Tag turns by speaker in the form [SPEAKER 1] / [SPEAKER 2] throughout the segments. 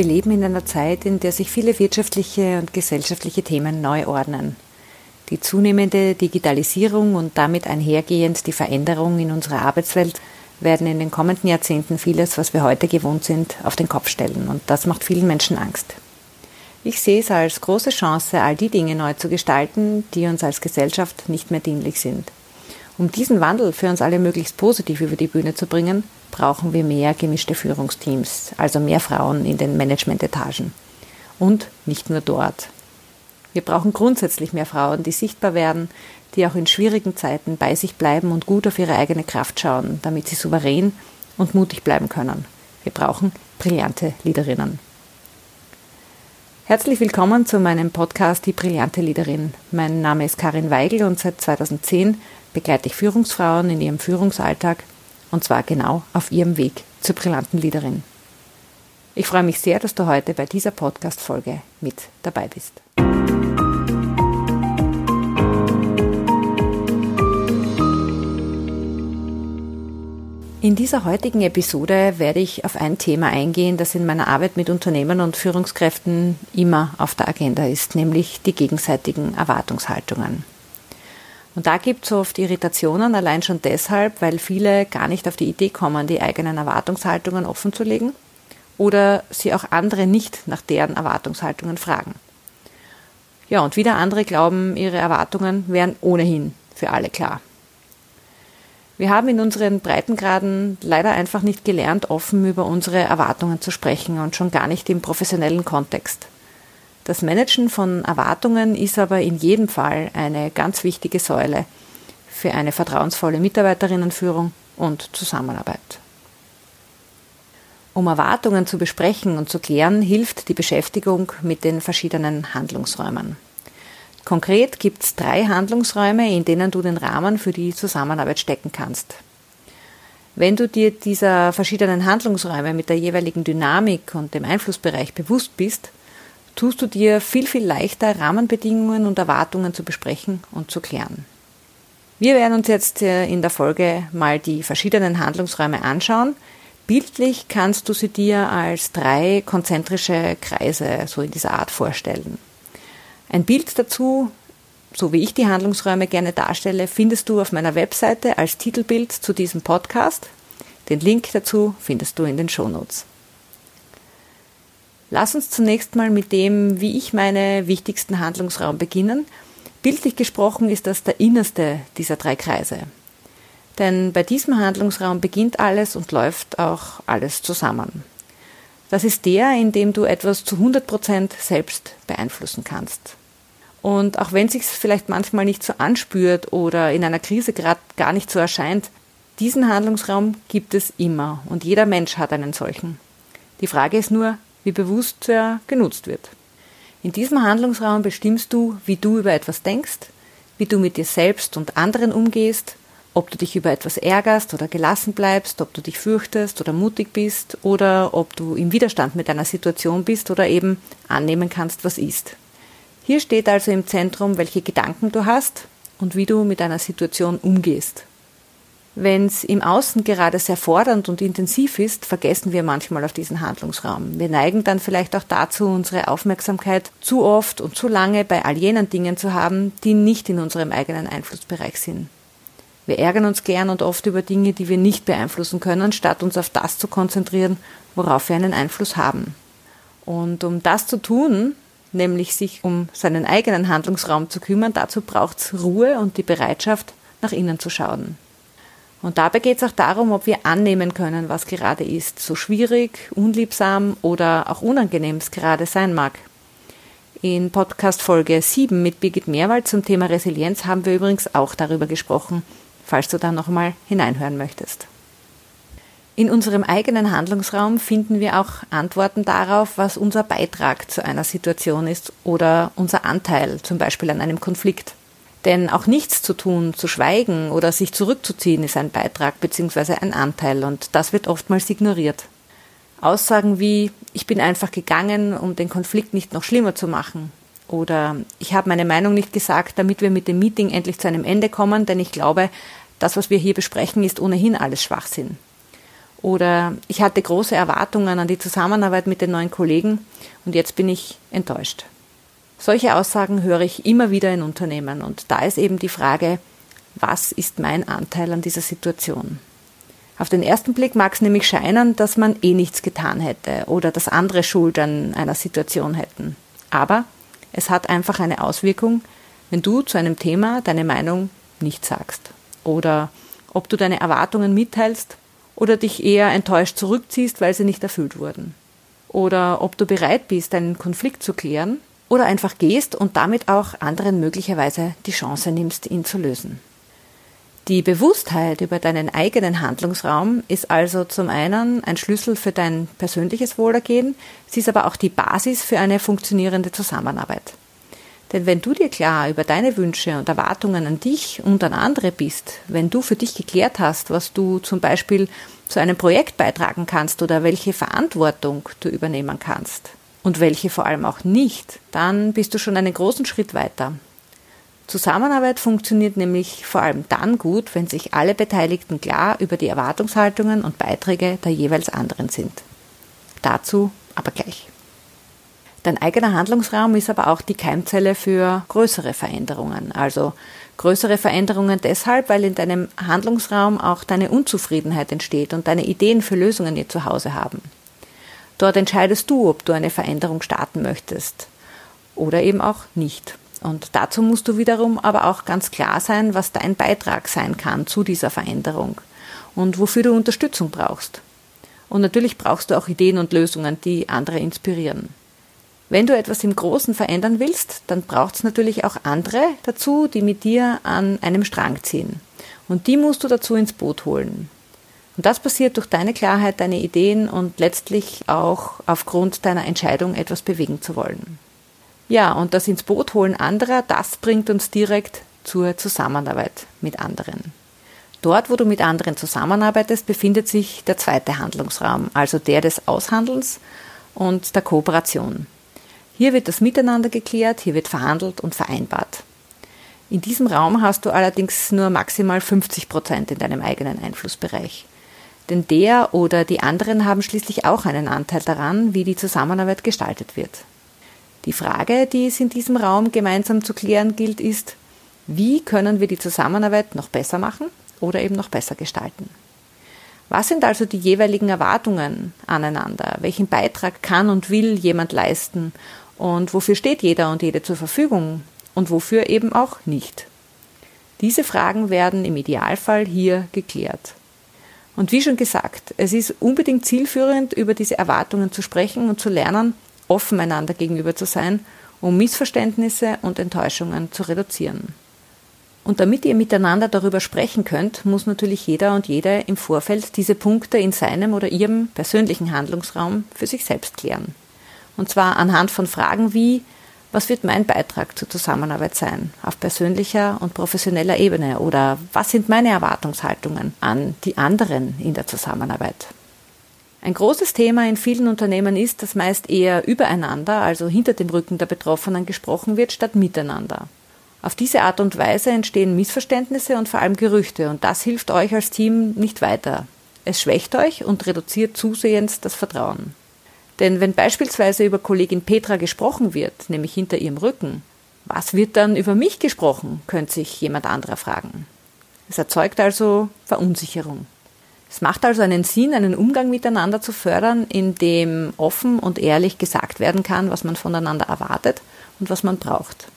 [SPEAKER 1] Wir leben in einer Zeit, in der sich viele wirtschaftliche und gesellschaftliche Themen neu ordnen. Die zunehmende Digitalisierung und damit einhergehend die Veränderung in unserer Arbeitswelt werden in den kommenden Jahrzehnten vieles, was wir heute gewohnt sind, auf den Kopf stellen. Und das macht vielen Menschen Angst. Ich sehe es als große Chance, all die Dinge neu zu gestalten, die uns als Gesellschaft nicht mehr dienlich sind. Um diesen Wandel für uns alle möglichst positiv über die Bühne zu bringen, brauchen wir mehr gemischte Führungsteams, also mehr Frauen in den Managementetagen. Und nicht nur dort. Wir brauchen grundsätzlich mehr Frauen, die sichtbar werden, die auch in schwierigen Zeiten bei sich bleiben und gut auf ihre eigene Kraft schauen, damit sie souverän und mutig bleiben können. Wir brauchen brillante Leaderinnen. Herzlich willkommen zu meinem Podcast Die brillante Leaderin. Mein Name ist Karin Weigel und seit 2010 begleite ich Führungsfrauen in ihrem Führungsalltag und zwar genau auf ihrem Weg zur brillanten Leaderin. Ich freue mich sehr, dass du heute bei dieser Podcast-Folge mit dabei bist. In dieser heutigen Episode werde ich auf ein Thema eingehen, das in meiner Arbeit mit Unternehmen und Führungskräften immer auf der Agenda ist, nämlich die gegenseitigen Erwartungshaltungen. Und da gibt es oft Irritationen, allein schon deshalb, weil viele gar nicht auf die Idee kommen, die eigenen Erwartungshaltungen offenzulegen oder sie auch andere nicht nach deren Erwartungshaltungen fragen. Ja, und wieder andere glauben, ihre Erwartungen wären ohnehin für alle klar. Wir haben in unseren Breitengraden leider einfach nicht gelernt, offen über unsere Erwartungen zu sprechen und schon gar nicht im professionellen Kontext. Das Managen von Erwartungen ist aber in jedem Fall eine ganz wichtige Säule für eine vertrauensvolle Mitarbeiterinnenführung und Zusammenarbeit. Um Erwartungen zu besprechen und zu klären, hilft die Beschäftigung mit den verschiedenen Handlungsräumen. Konkret gibt es drei Handlungsräume, in denen du den Rahmen für die Zusammenarbeit stecken kannst. Wenn du dir dieser verschiedenen Handlungsräume mit der jeweiligen Dynamik und dem Einflussbereich bewusst bist, tust du dir viel, viel leichter, Rahmenbedingungen und Erwartungen zu besprechen und zu klären. Wir werden uns jetzt äh, in der Folge mal die verschiedenen Handlungsräume anschauen. Bildlich kannst du sie dir als drei konzentrische Kreise so in dieser Art vorstellen. Ein Bild dazu, so wie ich die Handlungsräume gerne darstelle, findest du auf meiner Webseite als Titelbild zu diesem Podcast. Den Link dazu findest du in den Shownotes. Lass uns zunächst mal mit dem, wie ich meine wichtigsten Handlungsraum beginnen. Bildlich gesprochen ist das der innerste dieser drei Kreise. Denn bei diesem Handlungsraum beginnt alles und läuft auch alles zusammen. Das ist der, in dem du etwas zu 100 Prozent selbst beeinflussen kannst. Und auch wenn es sich vielleicht manchmal nicht so anspürt oder in einer Krise gerade gar nicht so erscheint, diesen Handlungsraum gibt es immer und jeder Mensch hat einen solchen. Die Frage ist nur, wie bewusst er genutzt wird. In diesem Handlungsraum bestimmst du, wie du über etwas denkst, wie du mit dir selbst und anderen umgehst, ob du dich über etwas ärgerst oder gelassen bleibst, ob du dich fürchtest oder mutig bist oder ob du im Widerstand mit einer Situation bist oder eben annehmen kannst, was ist. Hier steht also im Zentrum, welche Gedanken du hast und wie du mit einer Situation umgehst. Wenn es im Außen gerade sehr fordernd und intensiv ist, vergessen wir manchmal auf diesen Handlungsraum. Wir neigen dann vielleicht auch dazu, unsere Aufmerksamkeit zu oft und zu lange bei all jenen Dingen zu haben, die nicht in unserem eigenen Einflussbereich sind. Wir ärgern uns gern und oft über Dinge, die wir nicht beeinflussen können, statt uns auf das zu konzentrieren, worauf wir einen Einfluss haben. Und um das zu tun, nämlich sich um seinen eigenen Handlungsraum zu kümmern, dazu braucht es Ruhe und die Bereitschaft, nach innen zu schauen. Und dabei geht es auch darum, ob wir annehmen können, was gerade ist, so schwierig, unliebsam oder auch unangenehm es gerade sein mag. In Podcast Folge 7 mit Birgit Mehrwald zum Thema Resilienz haben wir übrigens auch darüber gesprochen, falls du da nochmal hineinhören möchtest. In unserem eigenen Handlungsraum finden wir auch Antworten darauf, was unser Beitrag zu einer Situation ist oder unser Anteil, zum Beispiel an einem Konflikt. Denn auch nichts zu tun, zu schweigen oder sich zurückzuziehen ist ein Beitrag bzw. ein Anteil und das wird oftmals ignoriert. Aussagen wie ich bin einfach gegangen, um den Konflikt nicht noch schlimmer zu machen oder ich habe meine Meinung nicht gesagt, damit wir mit dem Meeting endlich zu einem Ende kommen, denn ich glaube, das, was wir hier besprechen, ist ohnehin alles Schwachsinn Oder ich hatte große Erwartungen an die Zusammenarbeit mit den neuen Kollegen und jetzt bin ich enttäuscht. Solche Aussagen höre ich immer wieder in Unternehmen und da ist eben die Frage, was ist mein Anteil an dieser Situation? Auf den ersten Blick mag es nämlich scheinen, dass man eh nichts getan hätte oder dass andere Schuld an einer Situation hätten. Aber es hat einfach eine Auswirkung, wenn du zu einem Thema deine Meinung nicht sagst. Oder ob du deine Erwartungen mitteilst oder dich eher enttäuscht zurückziehst, weil sie nicht erfüllt wurden. Oder ob du bereit bist, einen Konflikt zu klären oder einfach gehst und damit auch anderen möglicherweise die Chance nimmst, ihn zu lösen. Die Bewusstheit über deinen eigenen Handlungsraum ist also zum einen ein Schlüssel für dein persönliches Wohlergehen, sie ist aber auch die Basis für eine funktionierende Zusammenarbeit. Denn wenn du dir klar über deine Wünsche und Erwartungen an dich und an andere bist, wenn du für dich geklärt hast, was du zum Beispiel zu einem Projekt beitragen kannst oder welche Verantwortung du übernehmen kannst und welche vor allem auch nicht, dann bist du schon einen großen Schritt weiter. Zusammenarbeit funktioniert nämlich vor allem dann gut, wenn sich alle Beteiligten klar über die Erwartungshaltungen und Beiträge der jeweils anderen sind. Dazu aber gleich. Dein eigener Handlungsraum ist aber auch die Keimzelle für größere Veränderungen. Also größere Veränderungen deshalb, weil in deinem Handlungsraum auch deine Unzufriedenheit entsteht und deine Ideen für Lösungen ihr zu Hause haben. Dort entscheidest du, ob du eine Veränderung starten möchtest oder eben auch nicht. Und dazu musst du wiederum aber auch ganz klar sein, was dein Beitrag sein kann zu dieser Veränderung und wofür du Unterstützung brauchst. Und natürlich brauchst du auch Ideen und Lösungen, die andere inspirieren. Wenn du etwas im Großen verändern willst, dann braucht es natürlich auch andere dazu, die mit dir an einem Strang ziehen. Und die musst du dazu ins Boot holen. Und das passiert durch deine Klarheit, deine Ideen und letztlich auch aufgrund deiner Entscheidung, etwas bewegen zu wollen. Ja, und das ins Boot holen anderer, das bringt uns direkt zur Zusammenarbeit mit anderen. Dort, wo du mit anderen zusammenarbeitest, befindet sich der zweite Handlungsraum, also der des Aushandelns und der Kooperation. Hier wird das Miteinander geklärt, hier wird verhandelt und vereinbart. In diesem Raum hast du allerdings nur maximal 50 Prozent in deinem eigenen Einflussbereich. Denn der oder die anderen haben schließlich auch einen Anteil daran, wie die Zusammenarbeit gestaltet wird. Die Frage, die es in diesem Raum gemeinsam zu klären gilt, ist, wie können wir die Zusammenarbeit noch besser machen oder eben noch besser gestalten? Was sind also die jeweiligen Erwartungen aneinander? Welchen Beitrag kann und will jemand leisten? Und wofür steht jeder und jede zur Verfügung und wofür eben auch nicht? Diese Fragen werden im Idealfall hier geklärt. Und wie schon gesagt, es ist unbedingt zielführend, über diese Erwartungen zu sprechen und zu lernen, offen einander gegenüber zu sein, um Missverständnisse und Enttäuschungen zu reduzieren. Und damit ihr miteinander darüber sprechen könnt, muss natürlich jeder und jede im Vorfeld diese Punkte in seinem oder ihrem persönlichen Handlungsraum für sich selbst klären. Und zwar anhand von Fragen wie, was wird mein Beitrag zur Zusammenarbeit sein, auf persönlicher und professioneller Ebene? Oder was sind meine Erwartungshaltungen an die anderen in der Zusammenarbeit? Ein großes Thema in vielen Unternehmen ist, dass meist eher übereinander, also hinter dem Rücken der Betroffenen gesprochen wird, statt miteinander. Auf diese Art und Weise entstehen Missverständnisse und vor allem Gerüchte, und das hilft euch als Team nicht weiter. Es schwächt euch und reduziert zusehends das Vertrauen. Denn wenn beispielsweise über Kollegin Petra gesprochen wird, nämlich hinter ihrem Rücken, was wird dann über mich gesprochen, könnte sich jemand anderer fragen. Es erzeugt also Verunsicherung. Es macht also einen Sinn, einen Umgang miteinander zu fördern, in dem offen und ehrlich gesagt werden kann, was man voneinander erwartet und was man braucht.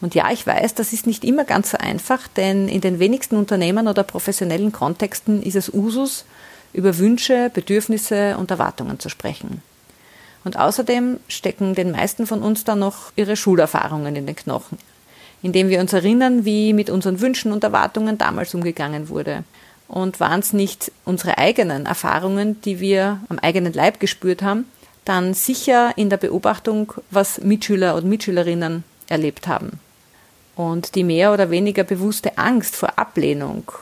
[SPEAKER 1] Und ja, ich weiß, das ist nicht immer ganz so einfach, denn in den wenigsten Unternehmen oder professionellen Kontexten ist es Usus, über Wünsche, Bedürfnisse und Erwartungen zu sprechen. Und außerdem stecken den meisten von uns dann noch ihre Schulerfahrungen in den Knochen, indem wir uns erinnern, wie mit unseren Wünschen und Erwartungen damals umgegangen wurde. Und waren es nicht unsere eigenen Erfahrungen, die wir am eigenen Leib gespürt haben, dann sicher in der Beobachtung, was Mitschüler und Mitschülerinnen erlebt haben. Und die mehr oder weniger bewusste Angst vor Ablehnung,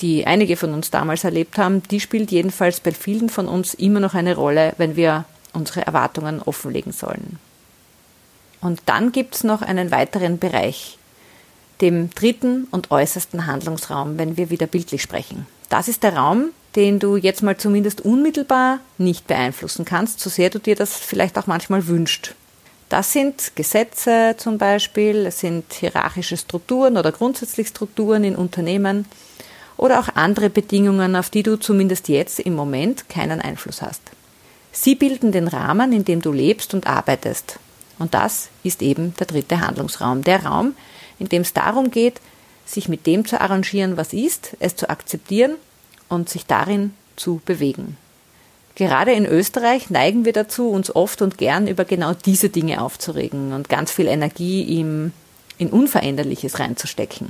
[SPEAKER 1] die einige von uns damals erlebt haben, die spielt jedenfalls bei vielen von uns immer noch eine Rolle, wenn wir unsere Erwartungen offenlegen sollen. Und dann gibt es noch einen weiteren Bereich, dem dritten und äußersten Handlungsraum, wenn wir wieder bildlich sprechen. Das ist der Raum, den du jetzt mal zumindest unmittelbar nicht beeinflussen kannst, so sehr du dir das vielleicht auch manchmal wünscht. Das sind Gesetze zum Beispiel, es sind hierarchische Strukturen oder grundsätzlich Strukturen in Unternehmen oder auch andere Bedingungen, auf die du zumindest jetzt im Moment keinen Einfluss hast. Sie bilden den Rahmen, in dem du lebst und arbeitest. Und das ist eben der dritte Handlungsraum, der Raum, in dem es darum geht, sich mit dem zu arrangieren, was ist, es zu akzeptieren und sich darin zu bewegen. Gerade in Österreich neigen wir dazu, uns oft und gern über genau diese Dinge aufzuregen und ganz viel Energie im, in Unveränderliches reinzustecken.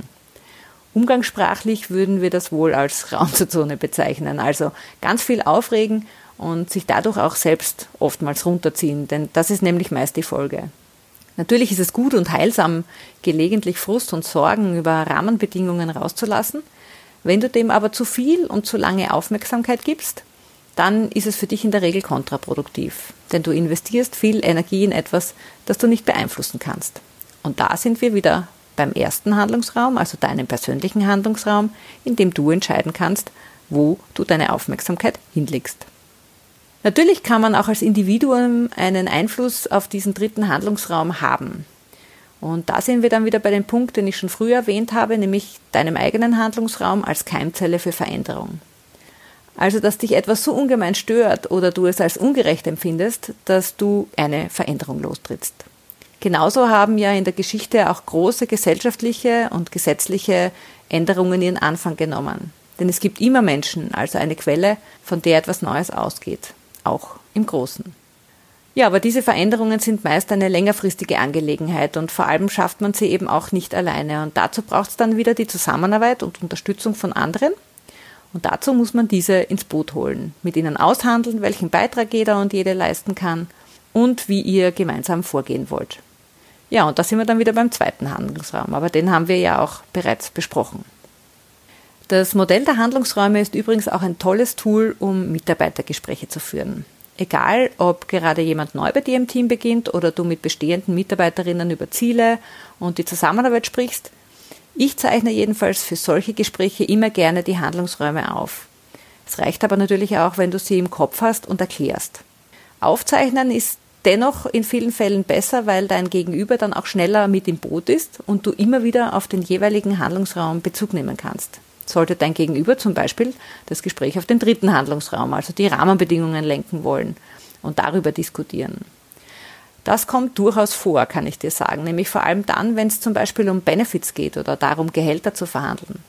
[SPEAKER 1] Umgangssprachlich würden wir das wohl als Raumzone bezeichnen, also ganz viel aufregen und sich dadurch auch selbst oftmals runterziehen, denn das ist nämlich meist die Folge. Natürlich ist es gut und heilsam, gelegentlich Frust und Sorgen über Rahmenbedingungen rauszulassen. Wenn du dem aber zu viel und zu lange Aufmerksamkeit gibst, dann ist es für dich in der Regel kontraproduktiv, denn du investierst viel Energie in etwas, das du nicht beeinflussen kannst. Und da sind wir wieder beim ersten Handlungsraum, also deinem persönlichen Handlungsraum, in dem du entscheiden kannst, wo du deine Aufmerksamkeit hinlegst. Natürlich kann man auch als Individuum einen Einfluss auf diesen dritten Handlungsraum haben. Und da sind wir dann wieder bei dem Punkt, den ich schon früher erwähnt habe, nämlich deinem eigenen Handlungsraum als Keimzelle für Veränderung. Also, dass dich etwas so ungemein stört oder du es als ungerecht empfindest, dass du eine Veränderung lostrittst. Genauso haben ja in der Geschichte auch große gesellschaftliche und gesetzliche Änderungen ihren Anfang genommen. Denn es gibt immer Menschen, also eine Quelle, von der etwas Neues ausgeht auch im Großen. Ja, aber diese Veränderungen sind meist eine längerfristige Angelegenheit und vor allem schafft man sie eben auch nicht alleine. Und dazu braucht es dann wieder die Zusammenarbeit und Unterstützung von anderen. Und dazu muss man diese ins Boot holen, mit ihnen aushandeln, welchen Beitrag jeder und jede leisten kann und wie ihr gemeinsam vorgehen wollt. Ja, und da sind wir dann wieder beim zweiten Handlungsraum, aber den haben wir ja auch bereits besprochen. Das Modell der Handlungsräume ist übrigens auch ein tolles Tool, um Mitarbeitergespräche zu führen. Egal, ob gerade jemand neu bei dir im Team beginnt oder du mit bestehenden Mitarbeiterinnen über Ziele und die Zusammenarbeit sprichst, ich zeichne jedenfalls für solche Gespräche immer gerne die Handlungsräume auf. Es reicht aber natürlich auch, wenn du sie im Kopf hast und erklärst. Aufzeichnen ist dennoch in vielen Fällen besser, weil dein Gegenüber dann auch schneller mit im Boot ist und du immer wieder auf den jeweiligen Handlungsraum Bezug nehmen kannst sollte dein Gegenüber zum Beispiel das Gespräch auf den dritten Handlungsraum, also die Rahmenbedingungen lenken wollen und darüber diskutieren. Das kommt durchaus vor, kann ich dir sagen, nämlich vor allem dann, wenn es zum Beispiel um Benefits geht oder darum, Gehälter zu verhandeln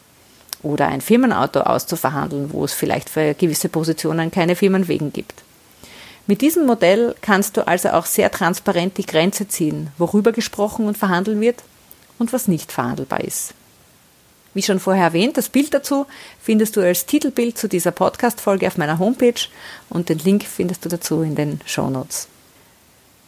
[SPEAKER 1] oder ein Firmenauto auszuverhandeln, wo es vielleicht für gewisse Positionen keine Firmenwegen gibt. Mit diesem Modell kannst du also auch sehr transparent die Grenze ziehen, worüber gesprochen und verhandelt wird und was nicht verhandelbar ist. Wie schon vorher erwähnt, das Bild dazu findest du als Titelbild zu dieser Podcast-Folge auf meiner Homepage und den Link findest du dazu in den Show Notes.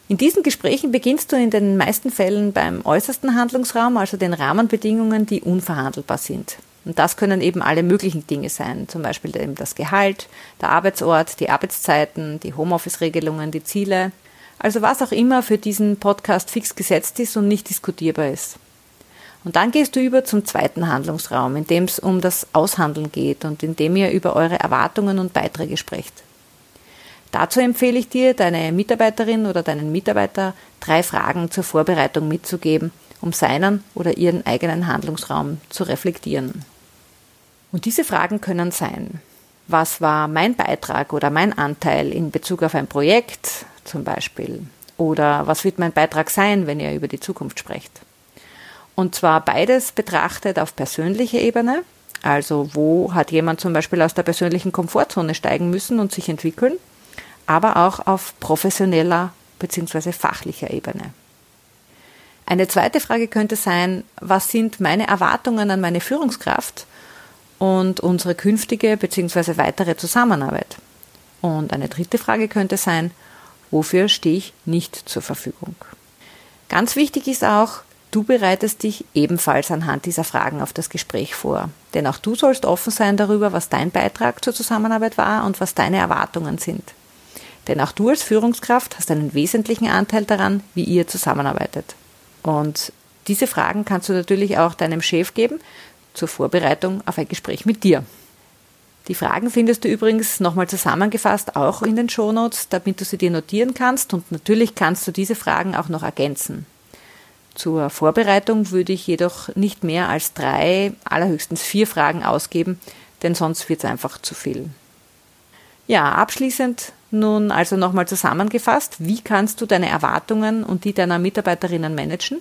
[SPEAKER 1] In diesen Gesprächen beginnst du in den meisten Fällen beim äußersten Handlungsraum, also den Rahmenbedingungen, die unverhandelbar sind. Und das können eben alle möglichen Dinge sein, zum Beispiel eben das Gehalt, der Arbeitsort, die Arbeitszeiten, die Homeoffice-Regelungen, die Ziele, also was auch immer für diesen Podcast fix gesetzt ist und nicht diskutierbar ist. Und dann gehst du über zum zweiten Handlungsraum, in dem es um das Aushandeln geht und in dem ihr über eure Erwartungen und Beiträge sprecht. Dazu empfehle ich dir, deine Mitarbeiterin oder deinen Mitarbeiter drei Fragen zur Vorbereitung mitzugeben, um seinen oder ihren eigenen Handlungsraum zu reflektieren. Und diese Fragen können sein, was war mein Beitrag oder mein Anteil in Bezug auf ein Projekt zum Beispiel? Oder was wird mein Beitrag sein, wenn ihr über die Zukunft sprecht? Und zwar beides betrachtet auf persönlicher Ebene. Also wo hat jemand zum Beispiel aus der persönlichen Komfortzone steigen müssen und sich entwickeln, aber auch auf professioneller bzw. fachlicher Ebene. Eine zweite Frage könnte sein, was sind meine Erwartungen an meine Führungskraft und unsere künftige bzw. weitere Zusammenarbeit? Und eine dritte Frage könnte sein, wofür stehe ich nicht zur Verfügung? Ganz wichtig ist auch, Du bereitest dich ebenfalls anhand dieser Fragen auf das Gespräch vor. Denn auch du sollst offen sein darüber, was dein Beitrag zur Zusammenarbeit war und was deine Erwartungen sind. Denn auch du als Führungskraft hast einen wesentlichen Anteil daran, wie ihr zusammenarbeitet. Und diese Fragen kannst du natürlich auch deinem Chef geben zur Vorbereitung auf ein Gespräch mit dir. Die Fragen findest du übrigens nochmal zusammengefasst auch in den Shownotes, damit du sie dir notieren kannst und natürlich kannst du diese Fragen auch noch ergänzen. Zur Vorbereitung würde ich jedoch nicht mehr als drei, allerhöchstens vier Fragen ausgeben, denn sonst wird es einfach zu viel. Ja, abschließend nun also nochmal zusammengefasst, wie kannst du deine Erwartungen und die deiner Mitarbeiterinnen managen?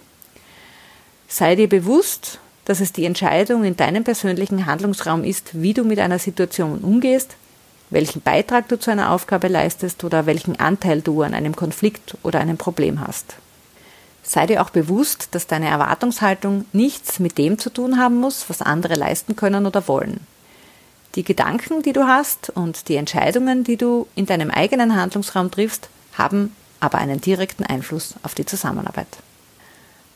[SPEAKER 1] Sei dir bewusst, dass es die Entscheidung in deinem persönlichen Handlungsraum ist, wie du mit einer Situation umgehst, welchen Beitrag du zu einer Aufgabe leistest oder welchen Anteil du an einem Konflikt oder einem Problem hast. Sei dir auch bewusst, dass deine Erwartungshaltung nichts mit dem zu tun haben muss, was andere leisten können oder wollen. Die Gedanken, die du hast und die Entscheidungen, die du in deinem eigenen Handlungsraum triffst, haben aber einen direkten Einfluss auf die Zusammenarbeit.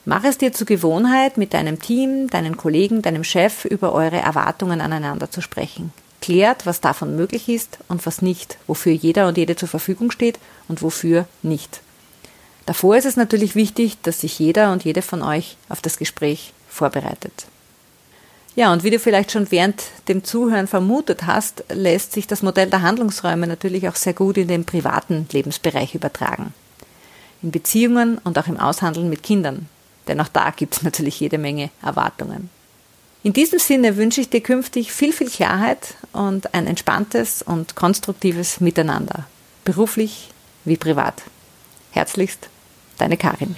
[SPEAKER 1] Mach es dir zur Gewohnheit, mit deinem Team, deinen Kollegen, deinem Chef über eure Erwartungen aneinander zu sprechen. Klärt, was davon möglich ist und was nicht, wofür jeder und jede zur Verfügung steht und wofür nicht. Davor ist es natürlich wichtig, dass sich jeder und jede von euch auf das Gespräch vorbereitet. Ja, und wie du vielleicht schon während dem Zuhören vermutet hast, lässt sich das Modell der Handlungsräume natürlich auch sehr gut in den privaten Lebensbereich übertragen. In Beziehungen und auch im Aushandeln mit Kindern. Denn auch da gibt es natürlich jede Menge Erwartungen. In diesem Sinne wünsche ich dir künftig viel, viel Klarheit und ein entspanntes und konstruktives Miteinander. Beruflich wie privat. Herzlichst, deine Karin.